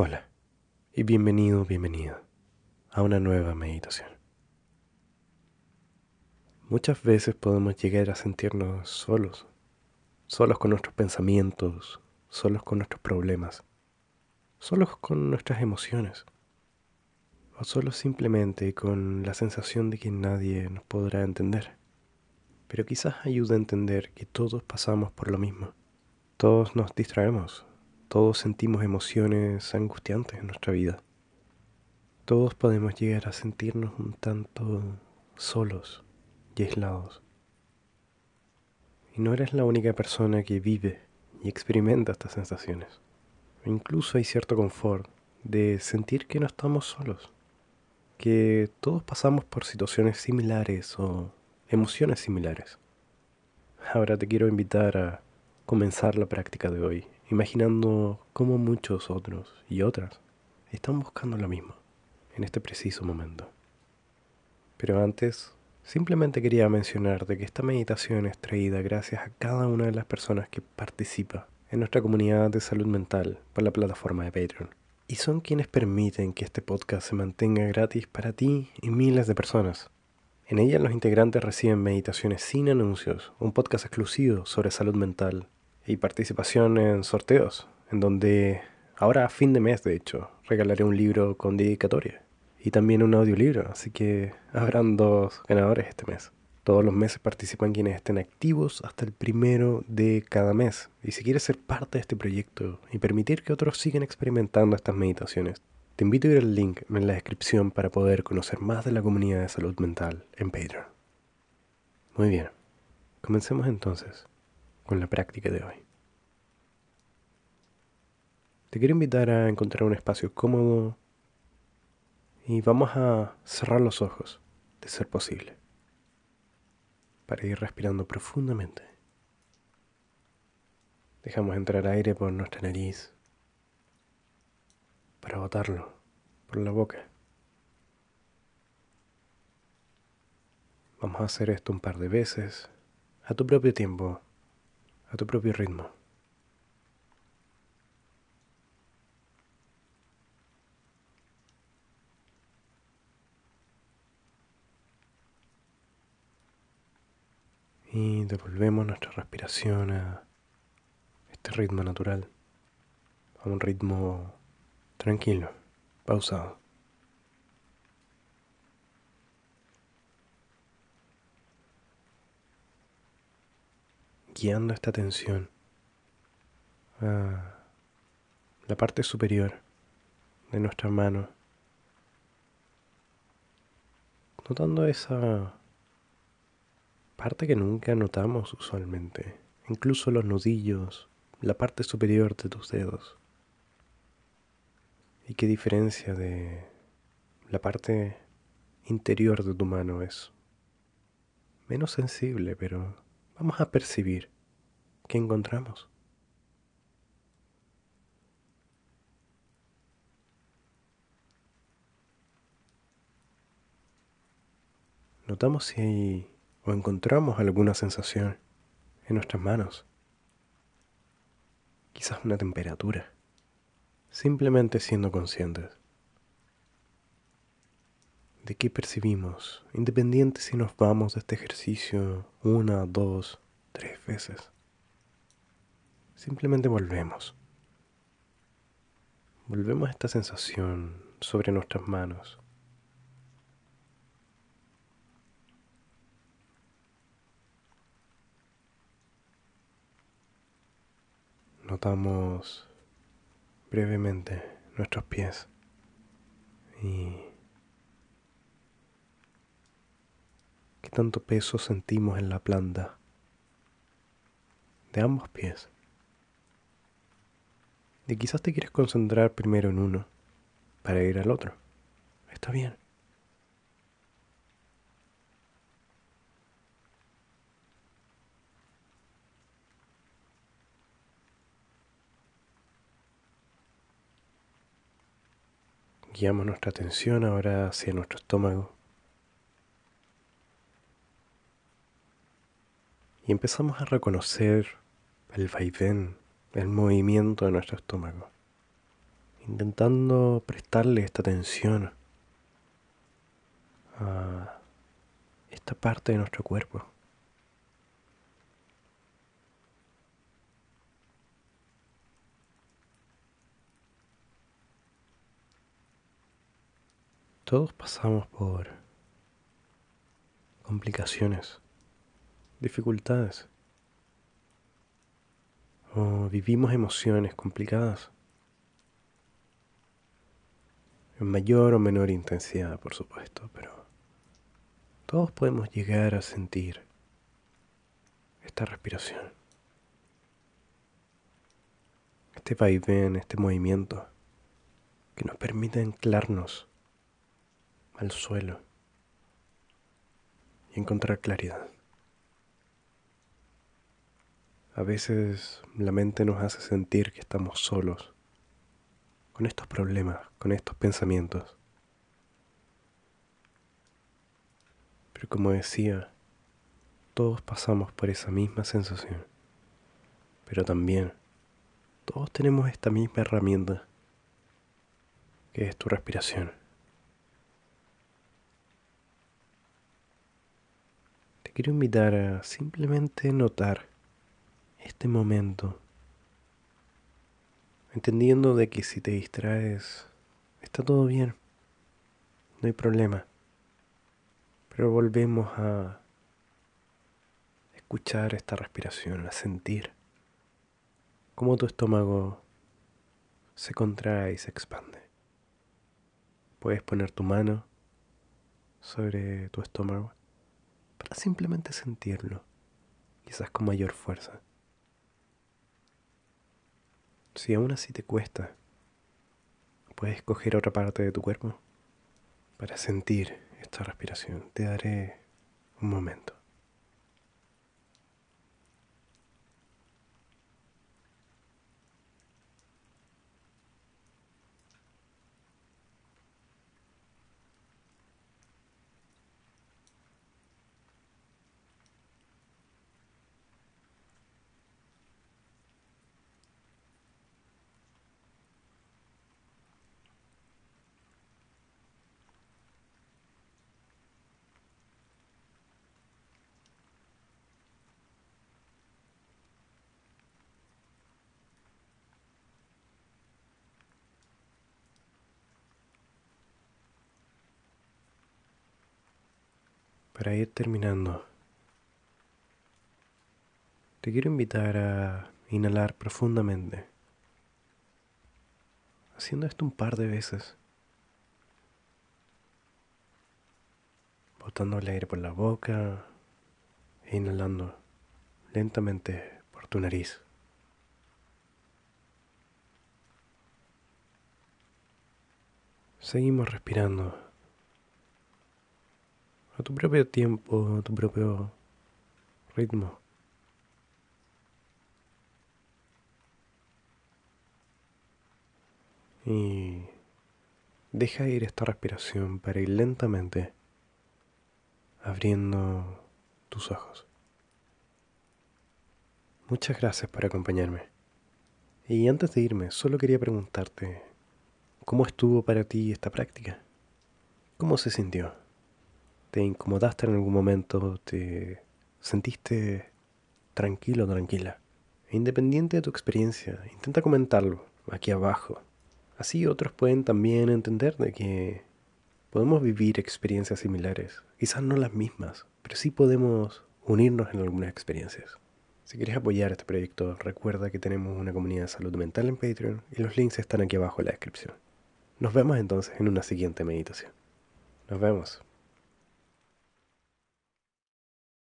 Hola y bienvenido, bienvenida a una nueva meditación. Muchas veces podemos llegar a sentirnos solos, solos con nuestros pensamientos, solos con nuestros problemas, solos con nuestras emociones, o solos simplemente con la sensación de que nadie nos podrá entender. Pero quizás ayude a entender que todos pasamos por lo mismo. Todos nos distraemos, todos sentimos emociones angustiantes en nuestra vida. Todos podemos llegar a sentirnos un tanto solos y aislados. Y no eres la única persona que vive y experimenta estas sensaciones. incluso hay cierto confort de sentir que no estamos solos, que todos pasamos por situaciones similares o emociones similares. Ahora te quiero invitar a comenzar la práctica de hoy imaginando cómo muchos otros y otras están buscando lo mismo en este preciso momento. Pero antes, simplemente quería mencionar de que esta meditación es traída gracias a cada una de las personas que participa en nuestra comunidad de salud mental por la plataforma de Patreon. Y son quienes permiten que este podcast se mantenga gratis para ti y miles de personas. En ella los integrantes reciben meditaciones sin anuncios, un podcast exclusivo sobre salud mental, y participación en sorteos, en donde ahora a fin de mes, de hecho, regalaré un libro con dedicatoria y también un audiolibro, así que habrán dos ganadores este mes. Todos los meses participan quienes estén activos hasta el primero de cada mes. Y si quieres ser parte de este proyecto y permitir que otros sigan experimentando estas meditaciones, te invito a ir al link en la descripción para poder conocer más de la comunidad de salud mental en Patreon. Muy bien, comencemos entonces con la práctica de hoy. Te quiero invitar a encontrar un espacio cómodo y vamos a cerrar los ojos, de ser posible, para ir respirando profundamente. Dejamos entrar aire por nuestra nariz para botarlo por la boca. Vamos a hacer esto un par de veces, a tu propio tiempo, a tu propio ritmo. Y devolvemos nuestra respiración a este ritmo natural, a un ritmo tranquilo, pausado. Guiando esta atención a la parte superior de nuestra mano, notando esa parte que nunca notamos usualmente, incluso los nudillos, la parte superior de tus dedos. ¿Y qué diferencia de la parte interior de tu mano es? Menos sensible, pero vamos a percibir qué encontramos. Notamos si hay o encontramos alguna sensación en nuestras manos. Quizás una temperatura. Simplemente siendo conscientes de qué percibimos, independiente si nos vamos de este ejercicio una, dos, tres veces. Simplemente volvemos. Volvemos a esta sensación sobre nuestras manos. Notamos brevemente nuestros pies y tanto peso sentimos en la planta de ambos pies. Y quizás te quieres concentrar primero en uno para ir al otro. Está bien. Guiamos nuestra atención ahora hacia nuestro estómago. Y empezamos a reconocer el vaivén, el movimiento de nuestro estómago. intentando prestarle esta atención a esta parte de nuestro cuerpo. Todos pasamos por complicaciones, dificultades, o vivimos emociones complicadas, en mayor o menor intensidad, por supuesto, pero todos podemos llegar a sentir esta respiración, este vaivén, este movimiento que nos permite anclarnos al suelo y encontrar claridad. A veces la mente nos hace sentir que estamos solos con estos problemas, con estos pensamientos. Pero como decía, todos pasamos por esa misma sensación. Pero también todos tenemos esta misma herramienta, que es tu respiración. quiero invitar a simplemente notar este momento, entendiendo de que si te distraes, está todo bien, no hay problema, pero volvemos a escuchar esta respiración, a sentir cómo tu estómago se contrae y se expande. Puedes poner tu mano sobre tu estómago para simplemente sentirlo, quizás con mayor fuerza. Si aún así te cuesta, puedes coger otra parte de tu cuerpo para sentir esta respiración. Te daré un momento. Para ir terminando, te quiero invitar a inhalar profundamente, haciendo esto un par de veces, botando el aire por la boca. E inhalando lentamente por tu nariz. Seguimos respirando a tu propio tiempo, a tu propio ritmo. Y deja ir esta respiración para ir lentamente abriendo tus ojos. Muchas gracias por acompañarme. Y antes de irme, solo quería preguntarte, ¿cómo estuvo para ti esta práctica? ¿Cómo se sintió? Te incomodaste en algún momento, te sentiste tranquilo o tranquila. Independiente de tu experiencia, intenta comentarlo aquí abajo. Así otros pueden también entender de que podemos vivir experiencias similares. Quizás no las mismas, pero sí podemos unirnos en algunas experiencias. Si quieres apoyar este proyecto, recuerda que tenemos una comunidad de salud mental en Patreon y los links están aquí abajo en la descripción. Nos vemos entonces en una siguiente meditación. Nos vemos.